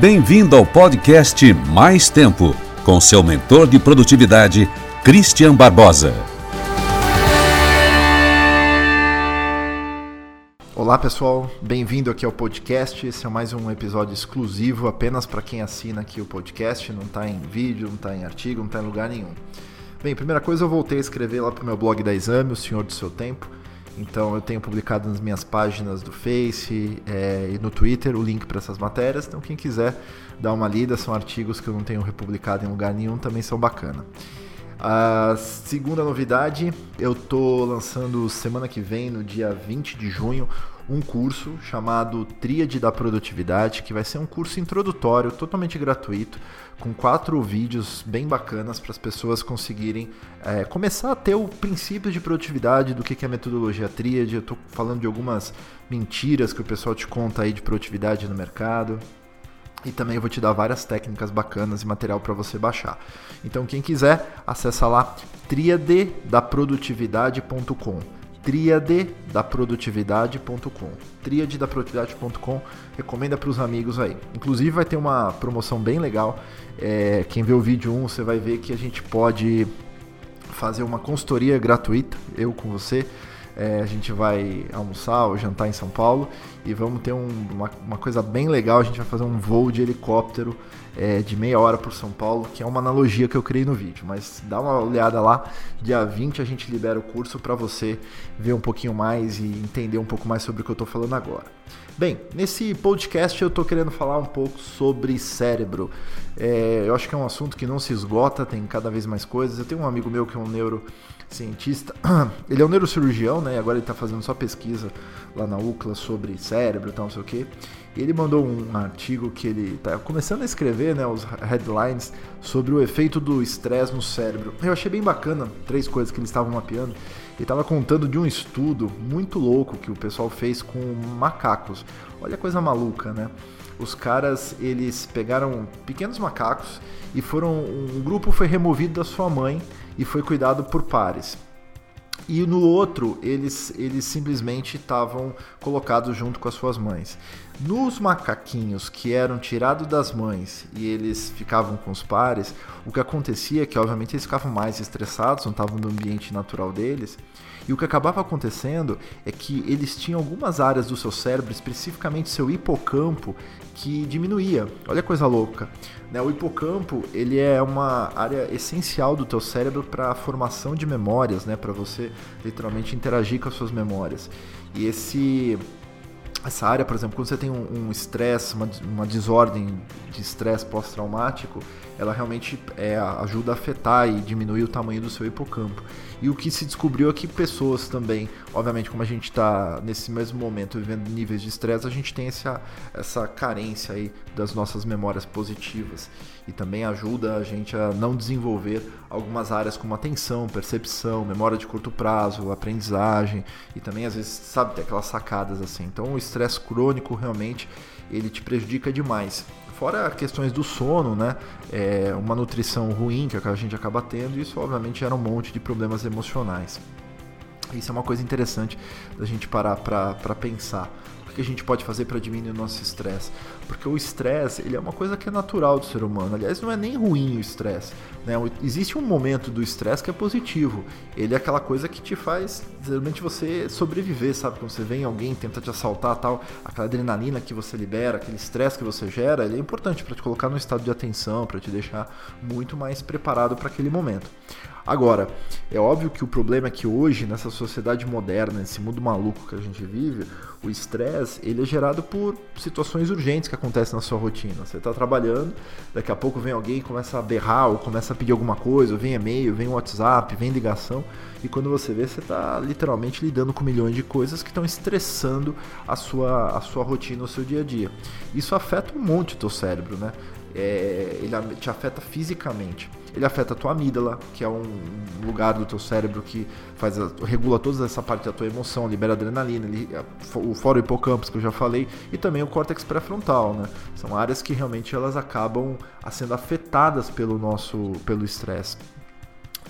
Bem-vindo ao podcast Mais Tempo, com seu mentor de produtividade, Christian Barbosa. Olá pessoal, bem-vindo aqui ao podcast. Esse é mais um episódio exclusivo apenas para quem assina aqui o podcast. Não está em vídeo, não está em artigo, não está em lugar nenhum. Bem, primeira coisa, eu voltei a escrever lá para o meu blog da Exame, O Senhor do Seu Tempo. Então eu tenho publicado nas minhas páginas do Face é, e no Twitter o link para essas matérias. Então quem quiser dar uma lida, são artigos que eu não tenho republicado em lugar nenhum, também são bacana. A segunda novidade, eu tô lançando semana que vem, no dia 20 de junho, um curso chamado Tríade da Produtividade, que vai ser um curso introdutório, totalmente gratuito, com quatro vídeos bem bacanas para as pessoas conseguirem é, começar a ter o princípio de produtividade do que é metodologia tríade. Eu estou falando de algumas mentiras que o pessoal te conta aí de produtividade no mercado. E também eu vou te dar várias técnicas bacanas e material para você baixar. Então quem quiser, acessa lá triadedaprodutividade.com triadedaprodutividade.com triadedaprodutividade.com recomenda para os amigos aí. Inclusive vai ter uma promoção bem legal. É, quem vê o vídeo 1, você vai ver que a gente pode fazer uma consultoria gratuita, eu com você, é, a gente vai almoçar ou jantar em São Paulo e vamos ter um, uma, uma, coisa bem legal. A gente vai fazer um voo de helicóptero é, de meia hora por São Paulo, que é uma analogia que eu criei no vídeo. Mas dá uma olhada lá. Dia 20 a gente libera o curso para você ver um pouquinho mais e entender um pouco mais sobre o que eu estou falando agora. Bem, nesse podcast eu estou querendo falar um pouco sobre cérebro. É, eu acho que é um assunto que não se esgota, tem cada vez mais coisas. Eu tenho um amigo meu que é um neurocientista, ele é um neurocirurgião, né? E agora ele está fazendo só pesquisa lá na UCLA sobre cérebro e tal, não sei o quê. E ele mandou um artigo que ele está começando a escrever, né, os headlines sobre o efeito do estresse no cérebro. Eu achei bem bacana três coisas que eles estavam mapeando. Ele estava contando de um estudo muito louco que o pessoal fez com macacos. Olha a coisa maluca, né? Os caras, eles pegaram pequenos macacos e foram um grupo foi removido da sua mãe e foi cuidado por pares. E no outro, eles, eles simplesmente estavam colocados junto com as suas mães. Nos macaquinhos que eram tirados das mães e eles ficavam com os pares, o que acontecia é que, obviamente, eles ficavam mais estressados, não estavam no ambiente natural deles. E o que acabava acontecendo é que eles tinham algumas áreas do seu cérebro, especificamente seu hipocampo, que diminuía. Olha a coisa louca. Né? O hipocampo ele é uma área essencial do teu cérebro para a formação de memórias, né? para você literalmente interagir com as suas memórias. E esse essa área, por exemplo, quando você tem um estresse, um uma, uma desordem de estresse pós-traumático, ela realmente é, ajuda a afetar e diminuir o tamanho do seu hipocampo. E o que se descobriu é que pessoas também, obviamente, como a gente está nesse mesmo momento vivendo níveis de estresse, a gente tem essa, essa carência aí das nossas memórias positivas. E também ajuda a gente a não desenvolver algumas áreas como atenção, percepção, memória de curto prazo, aprendizagem e também às vezes, sabe, ter aquelas sacadas assim. Então o estresse crônico realmente ele te prejudica demais. Fora questões do sono, né? É, uma nutrição ruim que a gente acaba tendo, isso obviamente gera um monte de problemas emocionais. Isso é uma coisa interessante da gente parar para pensar. O que a gente pode fazer para diminuir o nosso estresse? Porque o estresse ele é uma coisa que é natural do ser humano. Aliás, não é nem ruim o estresse. Né? Existe um momento do estresse que é positivo. Ele é aquela coisa que te faz realmente você sobreviver, sabe? Quando você vem alguém tenta te assaltar, tal, aquela adrenalina que você libera, aquele estresse que você gera, ele é importante para te colocar no estado de atenção, para te deixar muito mais preparado para aquele momento. Agora, é óbvio que o problema é que hoje, nessa sociedade moderna, nesse mundo maluco que a gente vive, o estresse ele é gerado por situações urgentes que acontecem na sua rotina. Você está trabalhando, daqui a pouco vem alguém e começa a berrar, ou começa a pedir alguma coisa, vem e-mail, vem WhatsApp, vem ligação, e quando você vê, você está literalmente lidando com milhões de coisas que estão estressando a sua, a sua rotina, o seu dia a dia. Isso afeta um monte o teu cérebro, né? É, ele te afeta fisicamente ele afeta a tua amígdala, que é um lugar do teu cérebro que faz a, regula toda essa parte da tua emoção, libera adrenalina, ele, o fora hipocampo que eu já falei, e também o córtex pré-frontal, né? São áreas que realmente elas acabam sendo afetadas pelo nosso pelo estresse.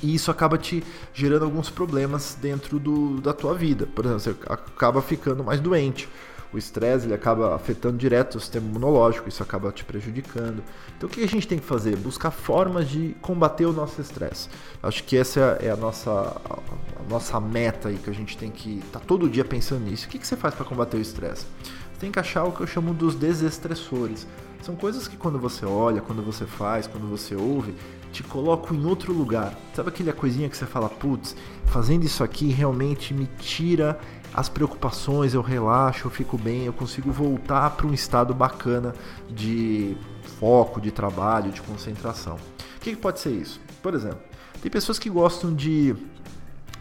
E isso acaba te gerando alguns problemas dentro do, da tua vida. Por exemplo, você acaba ficando mais doente O estresse ele acaba afetando direto o sistema imunológico, isso acaba te prejudicando. Então o que a gente tem que fazer? Buscar formas de combater o nosso estresse. Acho que essa é a nossa, a nossa meta aí que a gente tem que estar tá todo dia pensando nisso. O que, que você faz para combater o estresse? Você tem que achar o que eu chamo dos desestressores. São coisas que quando você olha, quando você faz, quando você ouve, te colocam em outro lugar. Sabe aquela coisinha que você fala, putz, fazendo isso aqui realmente me tira as preocupações, eu relaxo, eu fico bem, eu consigo voltar para um estado bacana de foco, de trabalho, de concentração. O que, que pode ser isso? Por exemplo, tem pessoas que gostam de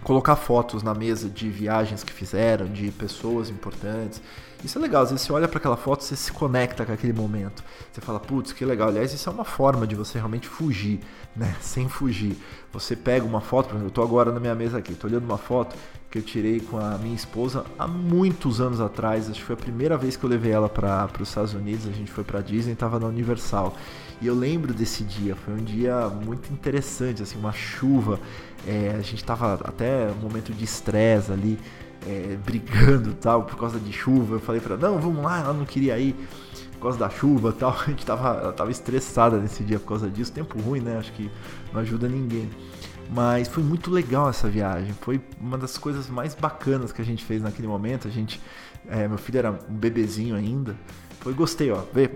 colocar fotos na mesa de viagens que fizeram, de pessoas importantes. Isso é legal, às vezes você olha para aquela foto, você se conecta com aquele momento. Você fala, putz, que legal. Aliás, isso é uma forma de você realmente fugir, né? Sem fugir. Você pega uma foto, por exemplo, eu estou agora na minha mesa aqui, estou olhando uma foto que eu tirei com a minha esposa há muitos anos atrás. Acho que foi a primeira vez que eu levei ela para os Estados Unidos. A gente foi para Disney, estava na Universal. E eu lembro desse dia. Foi um dia muito interessante, assim, uma chuva. É, a gente estava até um momento de estresse ali, é, brigando tal por causa de chuva. Eu falei para ela, não, vamos lá. Ela não queria ir por causa da chuva tal. A gente tava, ela tava estressada nesse dia por causa disso. Tempo ruim, né? Acho que não ajuda ninguém. Mas foi muito legal essa viagem. Foi uma das coisas mais bacanas que a gente fez naquele momento. A gente, é, meu filho era um bebezinho ainda. Foi gostei, ó. Vê,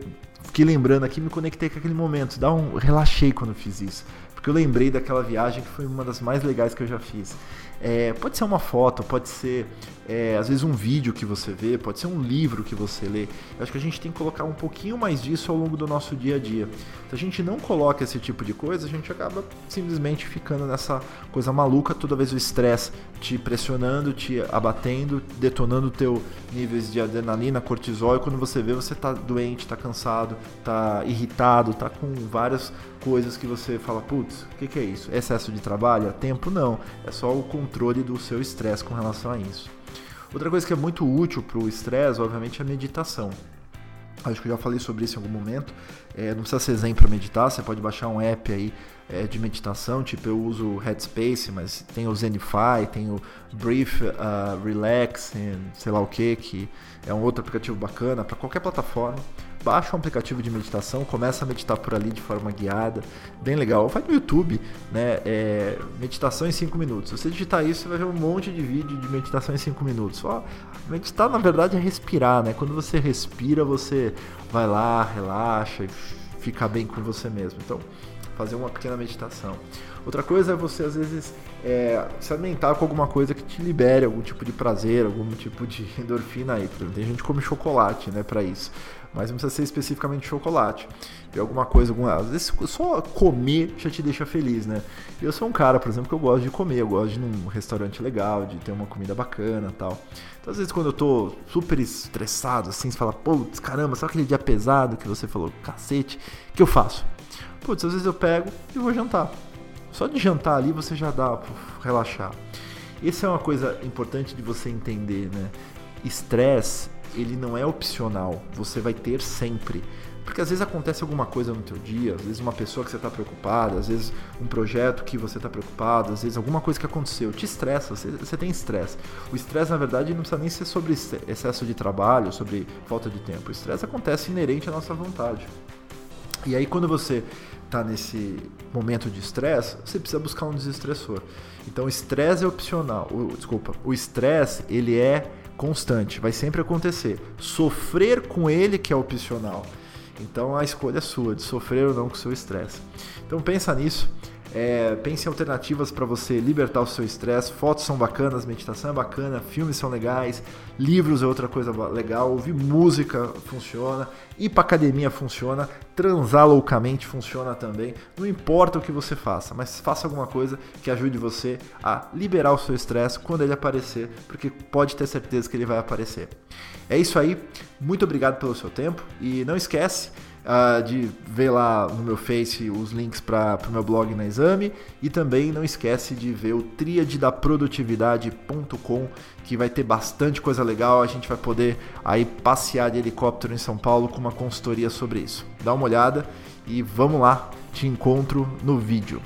fiquei lembrando aqui, me conectei com aquele momento. Dá um, relaxei quando fiz isso, porque eu lembrei daquela viagem que foi uma das mais legais que eu já fiz. É, pode ser uma foto, pode ser é, às vezes um vídeo que você vê, pode ser um livro que você lê. Eu acho que a gente tem que colocar um pouquinho mais disso ao longo do nosso dia a dia. Se a gente não coloca esse tipo de coisa, a gente acaba simplesmente ficando nessa coisa maluca, toda vez o estresse te pressionando, te abatendo, detonando teu níveis de adrenalina, cortisol, e quando você vê, você está doente, está cansado, está irritado, está com várias coisas que você fala, putz, o que, que é isso? É excesso de trabalho? É tempo? Não. É só o controle do seu estresse com relação a isso. Outra coisa que é muito útil para o estresse, obviamente, é a meditação. Acho que eu já falei sobre isso em algum momento. É, não precisa ser zen para meditar, você pode baixar um app aí é, de meditação, tipo eu uso o Headspace, mas tem o Zenify, tem o Brief uh, Relax, sei lá o que, que é um outro aplicativo bacana para qualquer plataforma baixa um aplicativo de meditação, começa a meditar por ali de forma guiada, bem legal. Vai no YouTube, né? É, meditação em 5 minutos. Se você digitar isso, você vai ver um monte de vídeo de meditação em 5 minutos. Só meditar, na verdade, é respirar, né? Quando você respira, você vai lá, relaxa e fica bem com você mesmo. Então, fazer uma pequena meditação. Outra coisa é você, às vezes, é, se alimentar com alguma coisa que te libere algum tipo de prazer, algum tipo de endorfina aí. Tem gente que come chocolate, né, para isso mas não precisa ser especificamente chocolate. Ver alguma coisa, alguma. Às vezes só comer já te deixa feliz, né? Eu sou um cara, por exemplo, que eu gosto de comer, eu gosto de ir num restaurante legal, de ter uma comida bacana tal. Então, às vezes, quando eu tô super estressado, assim, você fala, putz, caramba, sabe aquele dia pesado que você falou, cacete, o que eu faço? Putz, às vezes eu pego e vou jantar. Só de jantar ali você já dá pra relaxar. Essa é uma coisa importante de você entender, né? Estresse ele não é opcional, você vai ter sempre. Porque às vezes acontece alguma coisa no teu dia, às vezes uma pessoa que você está preocupada, às vezes um projeto que você está preocupado, às vezes alguma coisa que aconteceu, te estressa, você, você tem estresse. O estresse, na verdade, não precisa nem ser sobre excesso de trabalho, sobre falta de tempo. O estresse acontece inerente à nossa vontade. E aí quando você está nesse momento de estresse, você precisa buscar um desestressor. Então o estresse é opcional. O, desculpa, o estresse ele é constante, vai sempre acontecer. Sofrer com ele que é opcional. Então a escolha é sua, de sofrer ou não com o seu estresse. Então pensa nisso. É, pense em alternativas para você libertar o seu estresse. Fotos são bacanas, meditação é bacana, filmes são legais, livros é outra coisa legal, ouvir música funciona, ir para academia funciona, transar loucamente funciona também. Não importa o que você faça, mas faça alguma coisa que ajude você a liberar o seu estresse quando ele aparecer, porque pode ter certeza que ele vai aparecer. É isso aí. Muito obrigado pelo seu tempo e não esquece uh, de ver lá no meu Face os links para o meu blog na Exame e também não esquece de ver o triadedaprodutividade.com que vai ter bastante coisa legal, a gente vai poder aí passear de helicóptero em São Paulo com uma consultoria sobre isso. Dá uma olhada e vamos lá, te encontro no vídeo.